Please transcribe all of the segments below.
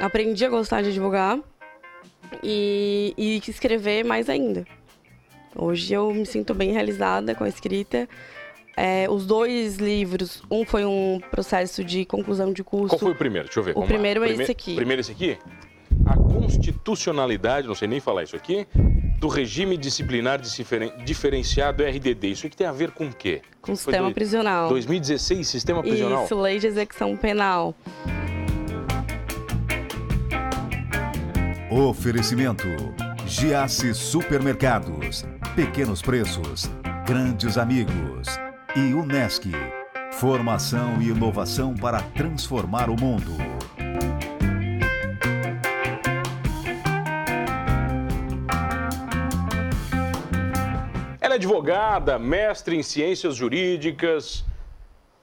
aprendi a gostar de advogar e, e escrever mais ainda. Hoje eu me sinto bem realizada com a escrita. É, os dois livros, um foi um processo de conclusão de curso. Qual foi o primeiro? Deixa eu ver. O primeiro é esse aqui. Primeiro esse aqui? A constitucionalidade, não sei nem falar isso aqui, do regime disciplinar diferenciado RDD. Isso aqui tem a ver com o quê? Com o sistema do... prisional. 2016, sistema prisional? Isso, lei de execução penal. Oferecimento: Giasse Supermercados, Pequenos Preços, Grandes Amigos e Unesc. Formação e inovação para transformar o mundo. Ela é advogada, mestre em ciências jurídicas,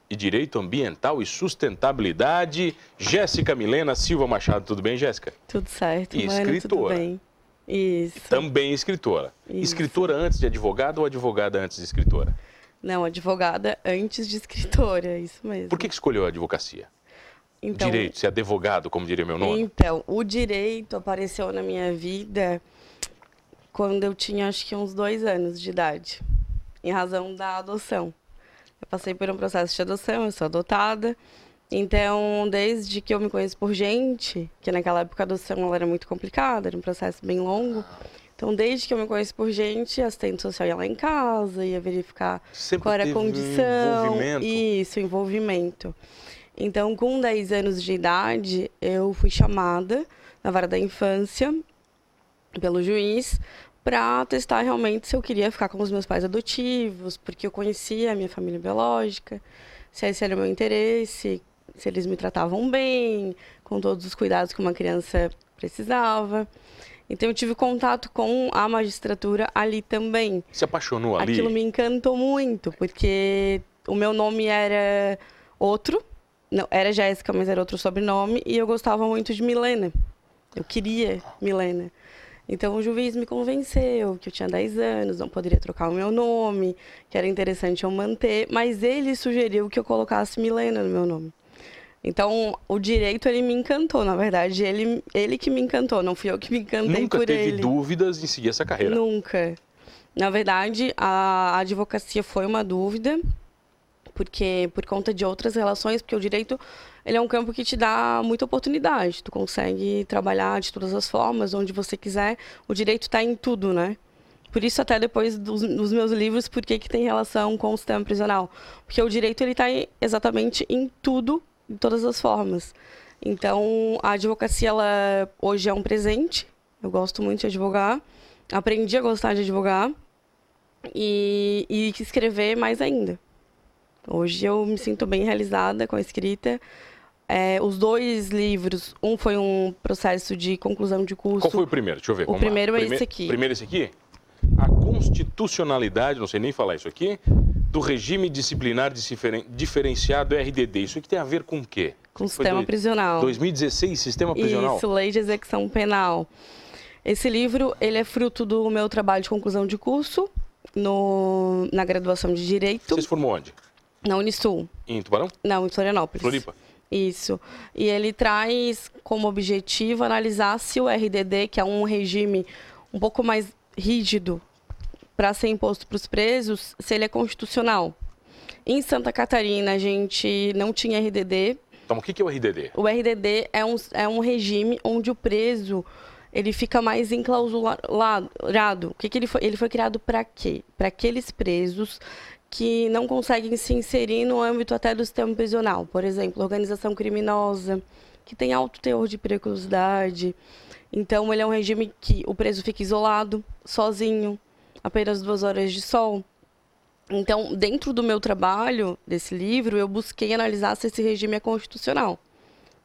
e Direito Ambiental e Sustentabilidade, Jéssica Milena Silva Machado. Tudo bem, Jéssica? Tudo certo, e mano, escritora. tudo bem. Isso. Também escritora. Isso. Escritora antes de advogada ou advogada antes de escritora? Não, advogada antes de escritora, isso mesmo. Por que, que escolheu a advocacia? Então, direito, ser advogado, como diria meu nome? Então, o direito apareceu na minha vida quando eu tinha acho que uns dois anos de idade, em razão da adoção. Eu passei por um processo de adoção, eu sou adotada. Então, desde que eu me conheço por gente, que naquela época a adoção ela era muito complicada, era um processo bem longo. Então, desde que eu me conheço por gente, assistente social ia lá em casa, ia verificar Sempre qual era a condição. Envolvimento. Isso, envolvimento. Então, com 10 anos de idade, eu fui chamada na vara da infância pelo juiz para testar realmente se eu queria ficar com os meus pais adotivos, porque eu conhecia a minha família biológica, se esse era o meu interesse, se eles me tratavam bem, com todos os cuidados que uma criança precisava. Então eu tive contato com a magistratura ali também. Se apaixonou ali? Aquilo me encantou muito, porque o meu nome era outro, não, era Jéssica, mas era outro sobrenome, e eu gostava muito de Milena. Eu queria Milena. Então o juiz me convenceu que eu tinha 10 anos, não poderia trocar o meu nome, que era interessante eu manter, mas ele sugeriu que eu colocasse Milena no meu nome. Então, o direito, ele me encantou, na verdade. Ele, ele que me encantou, não fui eu que me encantei Nunca por teve ele. dúvidas em seguir essa carreira? Nunca. Na verdade, a advocacia foi uma dúvida, porque por conta de outras relações, porque o direito ele é um campo que te dá muita oportunidade. Tu consegue trabalhar de todas as formas, onde você quiser. O direito está em tudo, né? Por isso, até depois dos, dos, meus livros, por que, tem relação com o sistema prisional? Porque o direito ele está exatamente em tudo, de todas as formas. Então, a advocacia, ela hoje é um presente. Eu gosto muito de advogar. Aprendi a gostar de advogar. E, e escrever mais ainda. Hoje eu me sinto bem realizada com a escrita. É, os dois livros, um foi um processo de conclusão de curso. Qual foi o primeiro? Deixa eu ver. O primeiro lá. é esse aqui. Primeiro esse aqui? A constitucionalidade, não sei nem falar isso aqui, do regime disciplinar diferenciado RDD. Isso aqui tem a ver com o quê? Com o sistema prisional. 2016, sistema prisional? Isso, lei de execução penal. Esse livro, ele é fruto do meu trabalho de conclusão de curso no, na graduação de Direito. Você se formou onde? Na Unisul. Em Tubarão? Não, em Florianópolis. Floripa. Isso. E ele traz como objetivo analisar se o RDD, que é um regime um pouco mais rígido para ser imposto para os presos, se ele é constitucional. Em Santa Catarina, a gente não tinha RDD. Então, o que é o RDD? O RDD é um, é um regime onde o preso ele fica mais enclausurado. O que, que ele foi? Ele foi criado para quê? Para aqueles presos que não conseguem se inserir no âmbito até do sistema prisional. Por exemplo, organização criminosa, que tem alto teor de periculosidade. Então, ele é um regime que o preso fica isolado, sozinho, apenas duas horas de sol. Então, dentro do meu trabalho, desse livro, eu busquei analisar se esse regime é constitucional.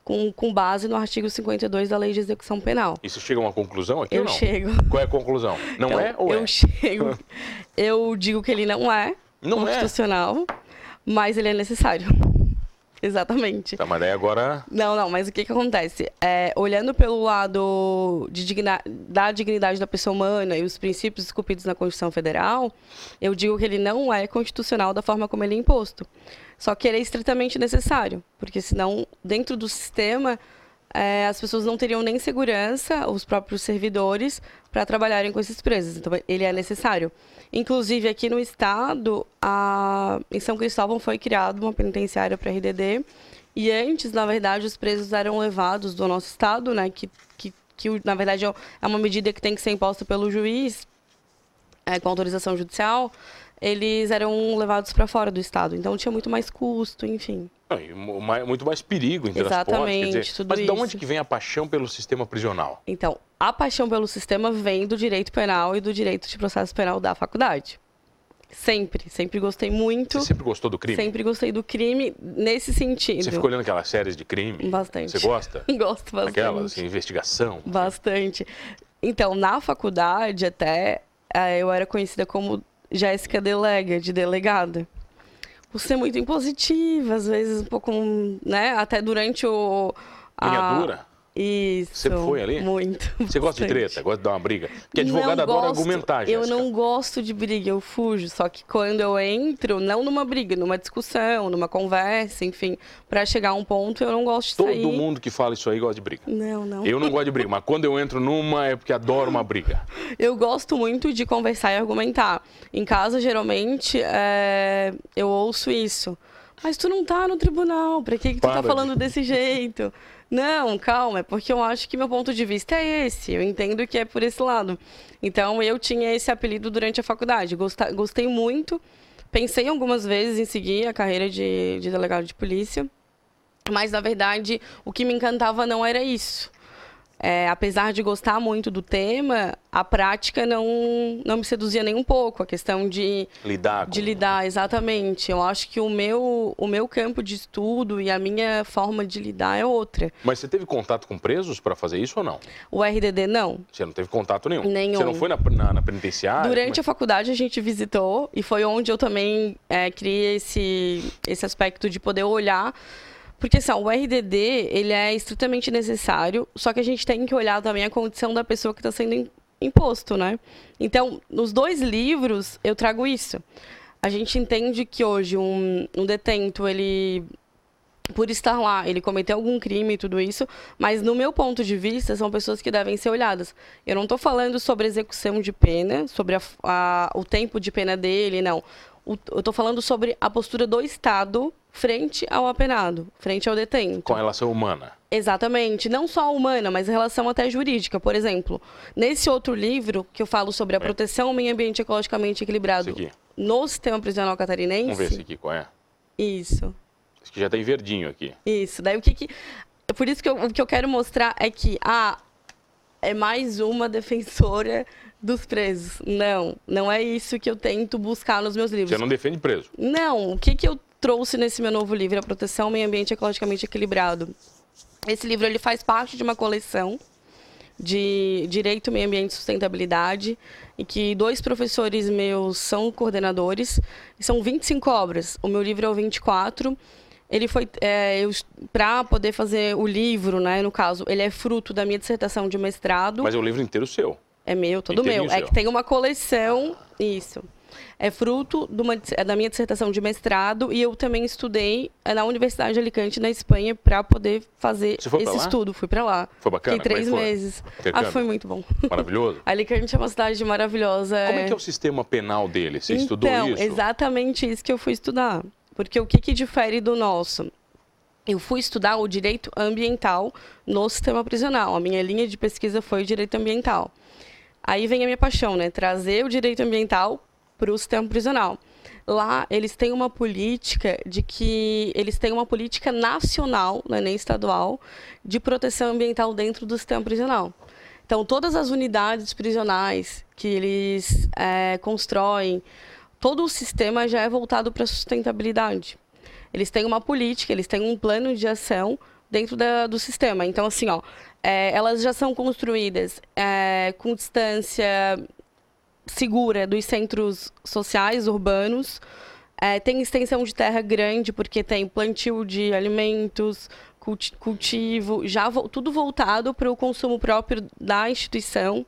Com, com, base no artigo 52 da Lei de Execução Penal. Você chega a uma conclusão aqui eu ou não? chego. Qual é a conclusão? Não então, é ou eu é? Eu chego. eu digo que ele não é, não constitucional, é. mas ele é necessário. Exatamente. Tá, mas daí agora. Não, não, mas o que, que acontece? É, olhando pelo lado digna... da dignidade da pessoa humana e os princípios esculpidos na Constituição Federal, eu digo que ele não é constitucional da forma como ele é imposto. Só que ele é estritamente necessário, porque senão, dentro do sistema, é, as pessoas não teriam nem segurança, os próprios servidores, para trabalharem com esses presos. Então, ele é necessário. Inclusive, aqui no estado, a... em São Cristóvão foi criada uma penitenciária para RDD. E antes, na verdade, os presos eram levados do nosso estado, né? Que, que, que na verdade, é uma medida que tem que ser imposta pelo juiz, é, com autorização judicial. Eles eram levados para fora do estado. Então, tinha muito mais custo, enfim. Muito mais perigo em Exatamente, transporte. Dizer, mas de onde que vem a paixão pelo sistema prisional? Então, a paixão pelo sistema vem do direito penal e do direito de processo penal da faculdade. Sempre, sempre gostei muito. Você sempre gostou do crime? Sempre gostei do crime nesse sentido. Você ficou olhando aquelas séries de crime? Bastante. Você gosta? Gosto bastante. Aquelas, assim, investigação? Bastante. Então, na faculdade até, eh, eu era conhecida como Jéssica Delega, de delegada. Por ser muito impositiva, às vezes um pouco, né? Até durante o... Linha dura? Isso. Sempre foi ali? Muito. Você gosta de bastante. treta, gosta de dar uma briga? Porque advogado Não adora gosto. argumentar, Eu não gosto de briga, eu fujo. Só que quando eu entro, não numa briga, numa discussão, numa conversa, enfim, pra chegar a um ponto, eu não gosto de Todo sair. mundo que fala isso aí gosta de briga. Não, não. Eu não gosto de briga, mas quando eu entro numa é porque adoro uma briga. Eu gosto muito de conversar e argumentar. Em casa, geralmente, é, eu ouço isso. Mas tu não tá no tribunal, pra que, que tu Para tá de- falando desse jeito? Não, calma, é porque eu acho que meu ponto de vista é esse. Eu entendo que é por esse lado. Então, eu tinha esse apelido durante a faculdade. Gostei muito. Pensei algumas vezes em seguir a carreira de, de delegado de polícia. Mas, na verdade, o que me encantava não era isso. É, apesar de gostar muito do tema, a prática não, não me seduzia nem um pouco. A questão de, Lidar de lidar, exatamente. Eu acho que o meu, o meu campo de estudo e a minha forma de lidar é outra. Mas você teve contato com presos para fazer isso ou não? O RDD, não. Você não teve contato nenhum? Nenhum. Você não foi na, na, na penitenciária? Durante a Como faculdade a gente visitou e foi onde eu também é, criei esse, esse aspecto de poder olhar. Porque assim, o RDD ele é estritamente necessário, só que a gente tem que olhar também a condição da pessoa que está sendo im- imposto, né? Então, nos dois livros eu trago isso. A gente entende que hoje um, um detento, ele por estar lá, ele cometeu algum crime e tudo isso, mas no meu ponto de vista, são pessoas que devem ser olhadas. Eu não estou falando sobre execução de pena, sobre a- a- o tempo de pena dele, não. O- eu estou falando sobre a postura do Estado frente ao apenado, frente ao detento. Com relação humana. Exatamente. Não só a humana, mas a relação até jurídica. Por exemplo, nesse outro livro, que eu falo sobre a proteção ao meio ambiente ecologicamente equilibrado no sistema prisional catarinense. Vamos ver esse aqui, qual é? Isso. Esse aqui já tem verdinho aqui. Isso. Daí o que que. Por isso que eu, o que eu quero mostrar é que, ah, é mais uma defensora dos presos. Não, não é isso que eu tento buscar nos meus livros. Você não defende preso. Não, o que, que eu trouxe nesse meu novo livro, A Proteção ao Meio Ambiente Ecologicamente Equilibrado? Esse livro ele faz parte de uma coleção de Direito, Meio Ambiente e Sustentabilidade, e que dois professores meus são coordenadores, e são 25 obras. O meu livro é o 24. Ele foi, é, para poder fazer o livro, né, no caso, ele é fruto da minha dissertação de mestrado. Mas é o livro inteiro seu. É meu, todo meu. É que tem uma coleção. Isso. É fruto uma- é da minha dissertação de mestrado e eu também estudei é, na Universidade de Alicante, na Espanha, para poder fazer esse estudo. Fui para lá. Foi bacana? Fiquei três é foi? meses. Ah, foi muito bom. Maravilhoso. Alicante é uma cidade maravilhosa. Como é que é o sistema penal dele? Você estudou então, isso? exatamente isso que eu fui estudar. Porque o que, que difere do nosso? Eu fui estudar o direito ambiental no sistema prisional. A minha linha de pesquisa foi o direito ambiental. Aí vem a minha paixão, né? Trazer o direito ambiental para o sistema prisional. Lá, eles têm uma política de que eles têm uma política nacional, não é nem estadual, de proteção ambiental dentro do sistema prisional. Então, todas as unidades prisionais que eles eh, constroem, todo o sistema já é voltado para a sustentabilidade. Eles têm uma política, eles têm um plano de ação dentro da- do sistema. Então, assim, ó, eh, elas já são construídas eh, com distância segura dos centros sociais urbanos. Eh, tem extensão de terra grande, porque tem plantio de alimentos, culti- cultivo, já vo- tudo voltado para o consumo próprio da instituição.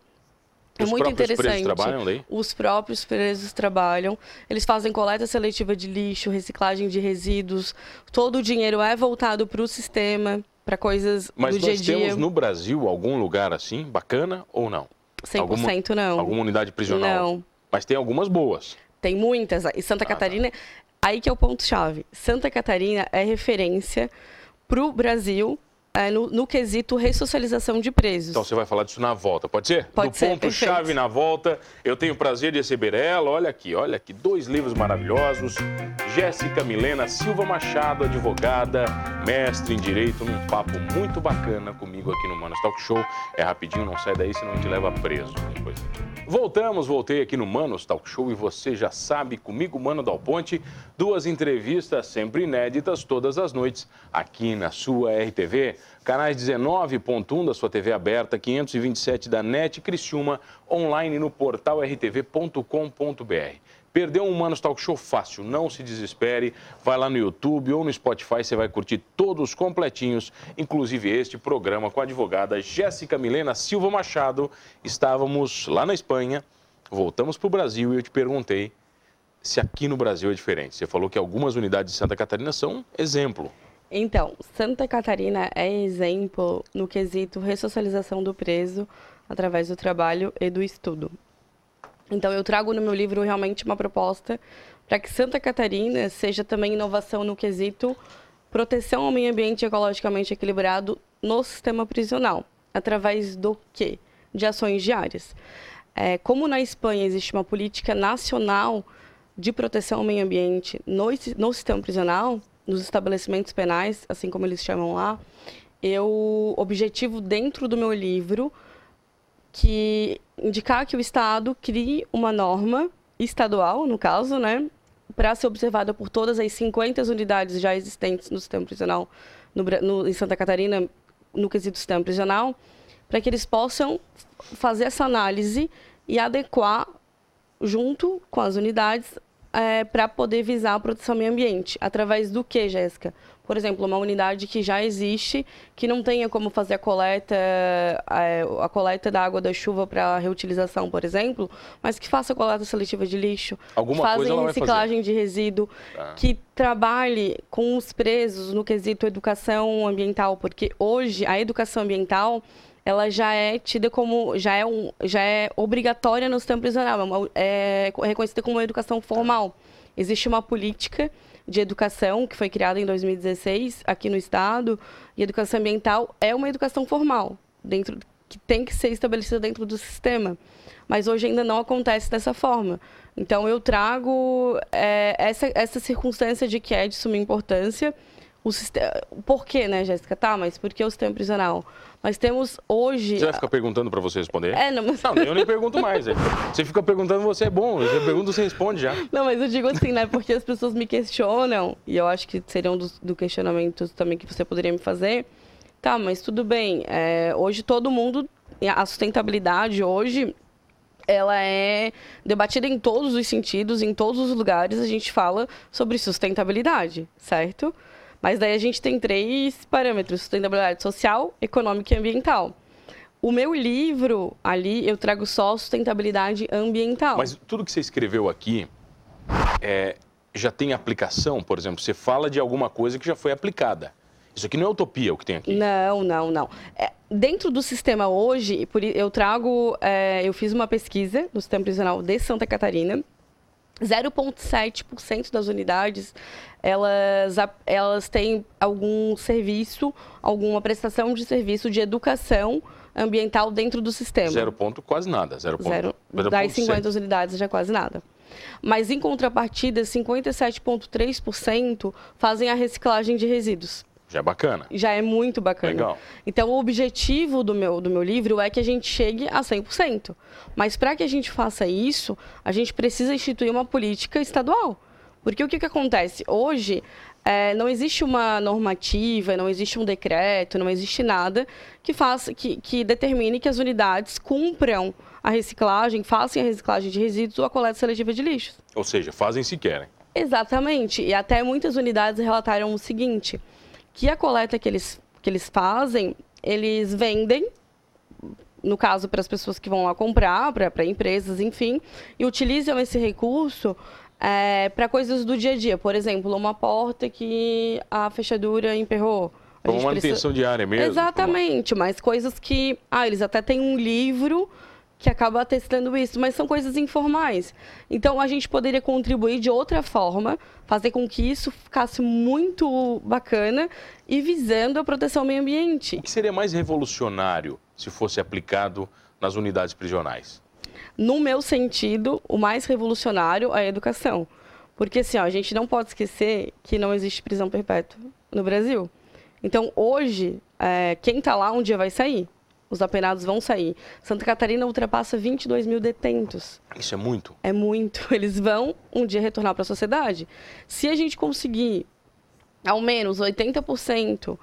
É Os muito interessante. trabalham? Os próprios presos trabalham. Eles fazem coleta seletiva de lixo, reciclagem de resíduos. Todo o dinheiro é voltado para o sistema. para coisas Mas do dia a nós dia. temos no Brasil algum lugar assim, bacana ou não? 100% alguma, não. Alguma unidade prisional? Não. Mas tem algumas boas. Tem muitas. E Santa Ah, Catarina, aí que é o ponto-chave. Santa Catarina é referência para o Brasil é, no, no quesito ressocialização de presos. Então você vai falar disso na volta, pode ser? Pode Do ser, ponto-chave na volta. Eu tenho o prazer de receber ela. Olha aqui, olha aqui. Dois livros maravilhosos. Jéssica Milena Silva Machado, advogada, mestre em Direito, num papo muito bacana comigo aqui no Manos Talk Show. É rapidinho, não sai daí, senão a gente leva preso depois. Voltamos, voltei aqui no Manos Talk Show e você já sabe, comigo, Mano Dal Ponte, duas entrevistas sempre inéditas todas as noites aqui na sua RTV. Canais 19.1 da sua TV aberta, 527 da NET Criciúma, online no portal rtv.com.br. Perdeu um Manos Talk Show fácil, não se desespere. Vai lá no YouTube ou no Spotify, você vai curtir todos completinhos, inclusive este programa com a advogada Jéssica Milena Silva Machado. Estávamos lá na Espanha, voltamos para o Brasil e eu te perguntei se aqui no Brasil é diferente. Você falou que algumas unidades de Santa Catarina são exemplo. Então, Santa Catarina é exemplo no quesito ressocialização do preso através do trabalho e do estudo. Então, eu trago no meu livro realmente uma proposta para que Santa Catarina seja também inovação no quesito proteção ao meio ambiente ecologicamente equilibrado no sistema prisional. Através do quê? De ações diárias. É, como na Espanha existe uma política nacional de proteção ao meio ambiente no, no sistema prisional, nos estabelecimentos penais, assim como eles chamam lá, eu objetivo dentro do meu livro que indicar que o Estado crie uma norma estadual, no caso, né, para ser observada por todas as 50 unidades já existentes no sistema prisional no, no, em Santa Catarina, no quesito sistema prisional, para que eles possam fazer essa análise e adequar junto com as unidades para poder visar a proteção ao meio ambiente. Através do que, Jéssica? Por exemplo, uma unidade que já existe, que não tenha como fazer a coleta, eh, a coleta da água da chuva para reutilização, por exemplo, mas que faça a coleta seletiva de lixo, Alguma que faça reciclagem de resíduo, Tá. que trabalhe com os presos no quesito educação ambiental, porque hoje a educação ambiental ela já é tida como já é um já é obrigatória no sistema prisional, é, é reconhecida como uma educação formal. Existe uma política de educação que foi criada em 2016 aqui no estado e educação ambiental é uma educação formal dentro que tem que ser estabelecida dentro do sistema, mas hoje ainda não acontece dessa forma. Então eu trago é, essa essa circunstância de que é de suma importância o sistema. Por quê, né, Jéssica? Tá, mas por que o sistema prisional? Nós temos hoje. Você vai ficar perguntando para você responder? É, não, mas... Não, eu nem pergunto mais. é. Você fica perguntando, você é bom. Você pergunta, você responde já. Não, mas eu digo assim, né? Porque as pessoas me questionam, e eu acho que seria um dos do questionamentos também que você poderia me fazer. Tá, mas tudo bem. é, hoje todo mundo. A sustentabilidade hoje. Ela é debatida em todos os sentidos, em todos os lugares a gente fala sobre sustentabilidade, certo? Mas daí a gente tem três parâmetros: sustentabilidade social, econômica e ambiental. O meu livro ali eu trago só sustentabilidade ambiental. Mas tudo que você escreveu aqui é, já tem aplicação? Por exemplo, você fala de alguma coisa que já foi aplicada. Isso aqui não é utopia o que tem aqui. Não, não, não. É, dentro do sistema hoje, eu trago, é, eu fiz uma pesquisa no sistema prisional de Santa Catarina. 0,7% das unidades elas, elas têm algum serviço, alguma prestação de serviço de educação ambiental dentro do sistema. Zero ponto, quase nada. Zero ponto, Zero, zero das ponto 50 sete. unidades já quase nada. Mas em contrapartida, 57,3% fazem a reciclagem de resíduos. Já é bacana. Já é muito bacana. Legal. Então, o objetivo do meu, do meu livro é que a gente chegue a 100%. Mas para que a gente faça isso, a gente precisa instituir uma política estadual. Porque o que, que acontece? Hoje, eh, não existe uma normativa, não existe um decreto, não existe nada que, faça, que, que determine que as unidades cumpram a reciclagem, façam a reciclagem de resíduos ou a coleta seletiva de lixos. Ou seja, fazem se querem. Exatamente. E até muitas unidades relataram o seguinte, que a coleta que eles, que eles fazem, eles vendem, no caso, para as pessoas que vão lá comprar, para empresas, enfim, e utilizam esse recurso para coisas do dia a dia. Por exemplo, uma porta que a fechadura emperrou, A Como gente manutenção precisa- diária mesmo. Exatamente, mas coisas que. Ah, eles até têm um livro que acaba atestando isso, mas são coisas informais. Então a gente poderia contribuir de outra forma, fazer com que isso ficasse muito bacana e visando a proteção ao meio ambiente. O que seria mais revolucionário se fosse aplicado nas unidades prisionais? No meu sentido, o mais revolucionário é a educação. Porque assim, ó, a gente não pode esquecer que não existe prisão perpétua no Brasil. Então, hoje, é, quem está lá um dia vai sair. Os apenados vão sair. Santa Catarina ultrapassa 22 mil detentos. Isso é muito. É muito. Eles vão um dia retornar para a sociedade. Se a gente conseguir, ao menos 80%,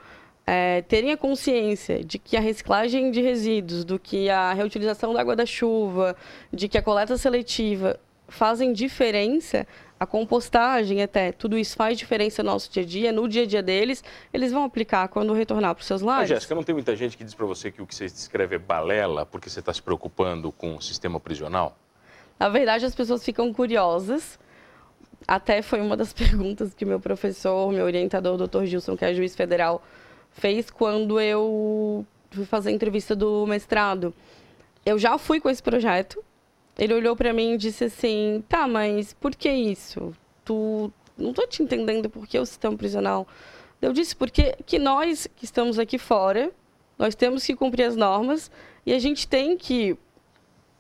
é, terem a consciência de que a reciclagem de resíduos, do que a reutilização da água da chuva, de que a coleta seletiva fazem diferença, a compostagem até, tudo isso faz diferença no nosso dia a dia, no dia a dia deles, eles vão aplicar quando retornar para os seus lares. Jéssica, não tem muita gente que diz pra você que o que você escreve é balela porque você está se preocupando com o sistema prisional? Na verdade, as pessoas ficam curiosas. Até foi uma das perguntas que meu professor, meu orientador, o Dr. Gilson, que é juiz federal, fez quando eu fui fazer a entrevista do mestrado. Eu já fui com esse projeto. Ele olhou para mim e disse assim: "Tá, mas por que isso? Tu não tô te entendendo por que o sistema prisional?" Eu disse porque que nós que estamos aqui fora, nós temos que cumprir as normas e a gente tem que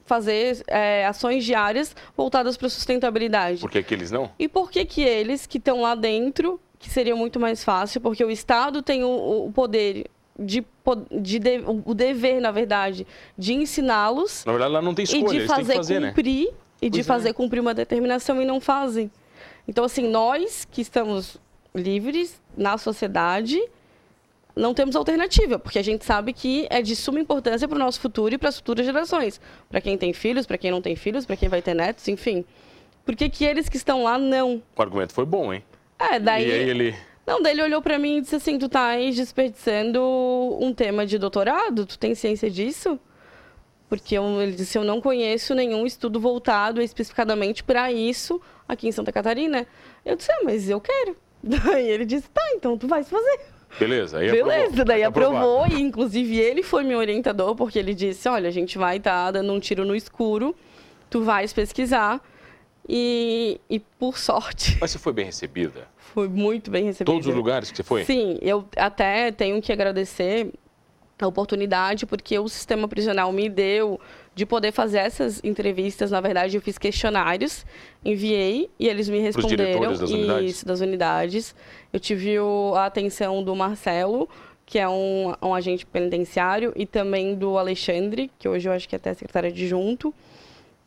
fazer é, ações diárias voltadas para a sustentabilidade. Por que aqueles não? E por que que eles que estão lá dentro, que seria muito mais fácil, porque o Estado tem o, o poder de, de, de o dever, na verdade, de ensiná-los Na verdade, lá não tem e escolha, de têm que fazer, fazer, né? cumprir e de Pois é. fazer cumprir uma determinação e não fazem. Então, assim, nós que estamos livres na sociedade não temos alternativa, porque a gente sabe que é de suma importância para o nosso futuro e para as futuras gerações. Para quem tem filhos, para quem não tem filhos, para quem vai ter netos, enfim. Por que que eles que estão lá não? O argumento foi bom, hein? É, daí. E aí ele... Não, daí ele olhou pra mim e disse assim: Tu tá aí desperdiçando um tema de doutorado? Tu tem ciência disso? Porque eu- ele disse: Eu não conheço nenhum estudo voltado especificadamente para isso aqui em Santa Catarina. Eu disse: Ah, mas eu quero. Daí ele disse: Tá, então tu vai fazer. Beleza, aí Beleza, aprovou. daí Tá aprovou e inclusive ele foi meu orientador porque ele disse, olha, a gente vai estar dando um tiro no escuro, tu vais pesquisar e, e por sorte Mas você foi bem recebida? foi muito bem recebido. Todos os lugares que você foi? Sim, eu até tenho que agradecer a oportunidade porque o sistema prisional me deu de poder fazer essas entrevistas. Na verdade, eu fiz questionários, enviei e eles me responderam. diretores das unidades? Isso, das unidades. Eu tive a atenção do Marcelo, que é um, um agente penitenciário, e também do Alexandre, que hoje eu acho que é até secretário adjunto.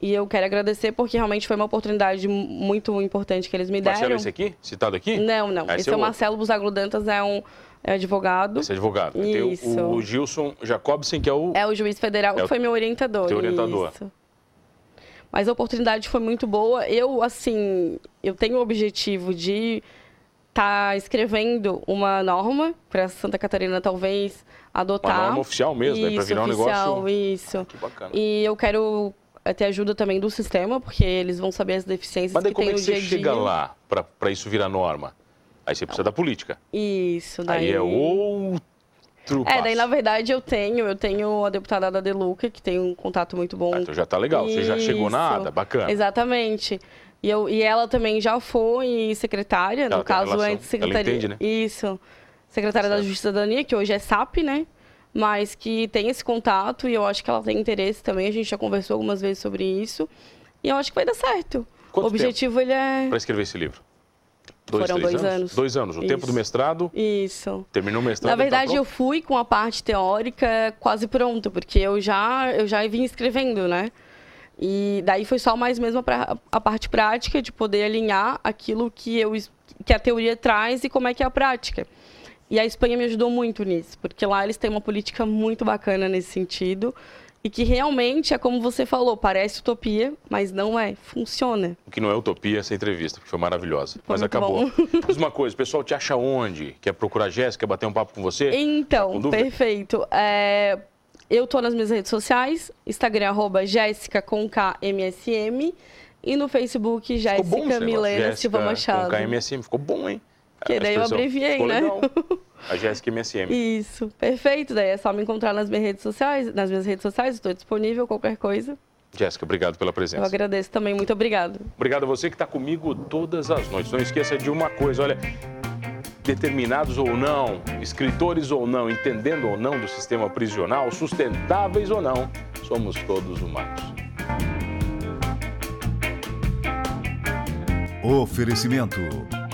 E eu quero agradecer porque realmente foi uma oportunidade mu- muito importante que eles me deram. Marcelo, é esse aqui? Citado aqui? Não, não. Ah, Esse, é o Marcelo Busaglo Dantas, é um é advogado. Esse é advogado. Tem Isso. o, o Gilson Jacobsen, que é o... É o juiz federal É que o foi meu orientador. teu orientador. Isso. Mas a oportunidade foi muito boa. Eu, assim, eu tenho o objetivo de estar escrevendo uma norma para Santa Catarina, talvez, adotar. Uma norma oficial mesmo, né? Isso, virar um oficial, negócio... Isso. Que bacana. E eu quero ter ajuda também do sistema, porque eles vão saber as deficiências Mas daí que como tem é que você chega lá pra isso virar norma? Aí você precisa da política. Isso, daí... Aí é outro É, daí na verdade eu tenho, eu tenho a deputada da Deluca, que tem um contato muito bom. Ah, então já tá legal, você já chegou na Isso. ADA, bacana. Exatamente. E, eu, e ela também já foi secretária, Ela no caso relação, antes secretaria. ela entende, né? Isso. Secretária da Certo. Justiça da Cidadania, que hoje é SAP, né? Mas que tem esse contato e eu acho que ela tem interesse também. A gente já conversou algumas vezes sobre isso. E eu acho que vai dar certo. Quanto o objetivo ele é. Pra escrever esse livro? Dois, Foram dois anos. Dois anos. O tempo Isso. do mestrado, Isso. terminou o mestrado. Na tá verdade, eu pronto? fui com a parte teórica quase pronta, porque eu já, eu já vim escrevendo, né? E daí foi só mais mesmo pra, a parte prática de poder alinhar aquilo que, eu, que a teoria traz e como é que é a prática. E a Espanha me ajudou muito nisso, porque lá eles têm uma política muito bacana nesse sentido. E que realmente é como você falou, parece utopia, mas não é, funciona. O que não é utopia essa entrevista, porque foi maravilhosa. Foi Mas acabou. Diz uma coisa, o pessoal te acha onde? Quer procurar a Jéssica, quer bater um papo com você? Com Então, dúvida? perfeito. É, eu tô nas minhas redes sociais, Instagram, arroba Jéssica com K, MSM, e no Facebook, Jéssica Milena Silva Machado. Com KMSM, ficou bom, hein? Que daí eu abreviei, né? legal. A Jéssica MSM. Isso, perfeito. Daí é só me encontrar nas minhas redes sociais, nas minhas redes sociais, estou disponível, qualquer coisa. Jéssica, obrigado pela Eu presença. agradeço também, muito obrigado. Obrigado a você que está comigo todas as noites. Não esqueça de uma coisa, olha, determinados ou não, escritores ou não, entendendo ou não do sistema prisional, sustentáveis ou não, somos todos humanos. Oferecimento: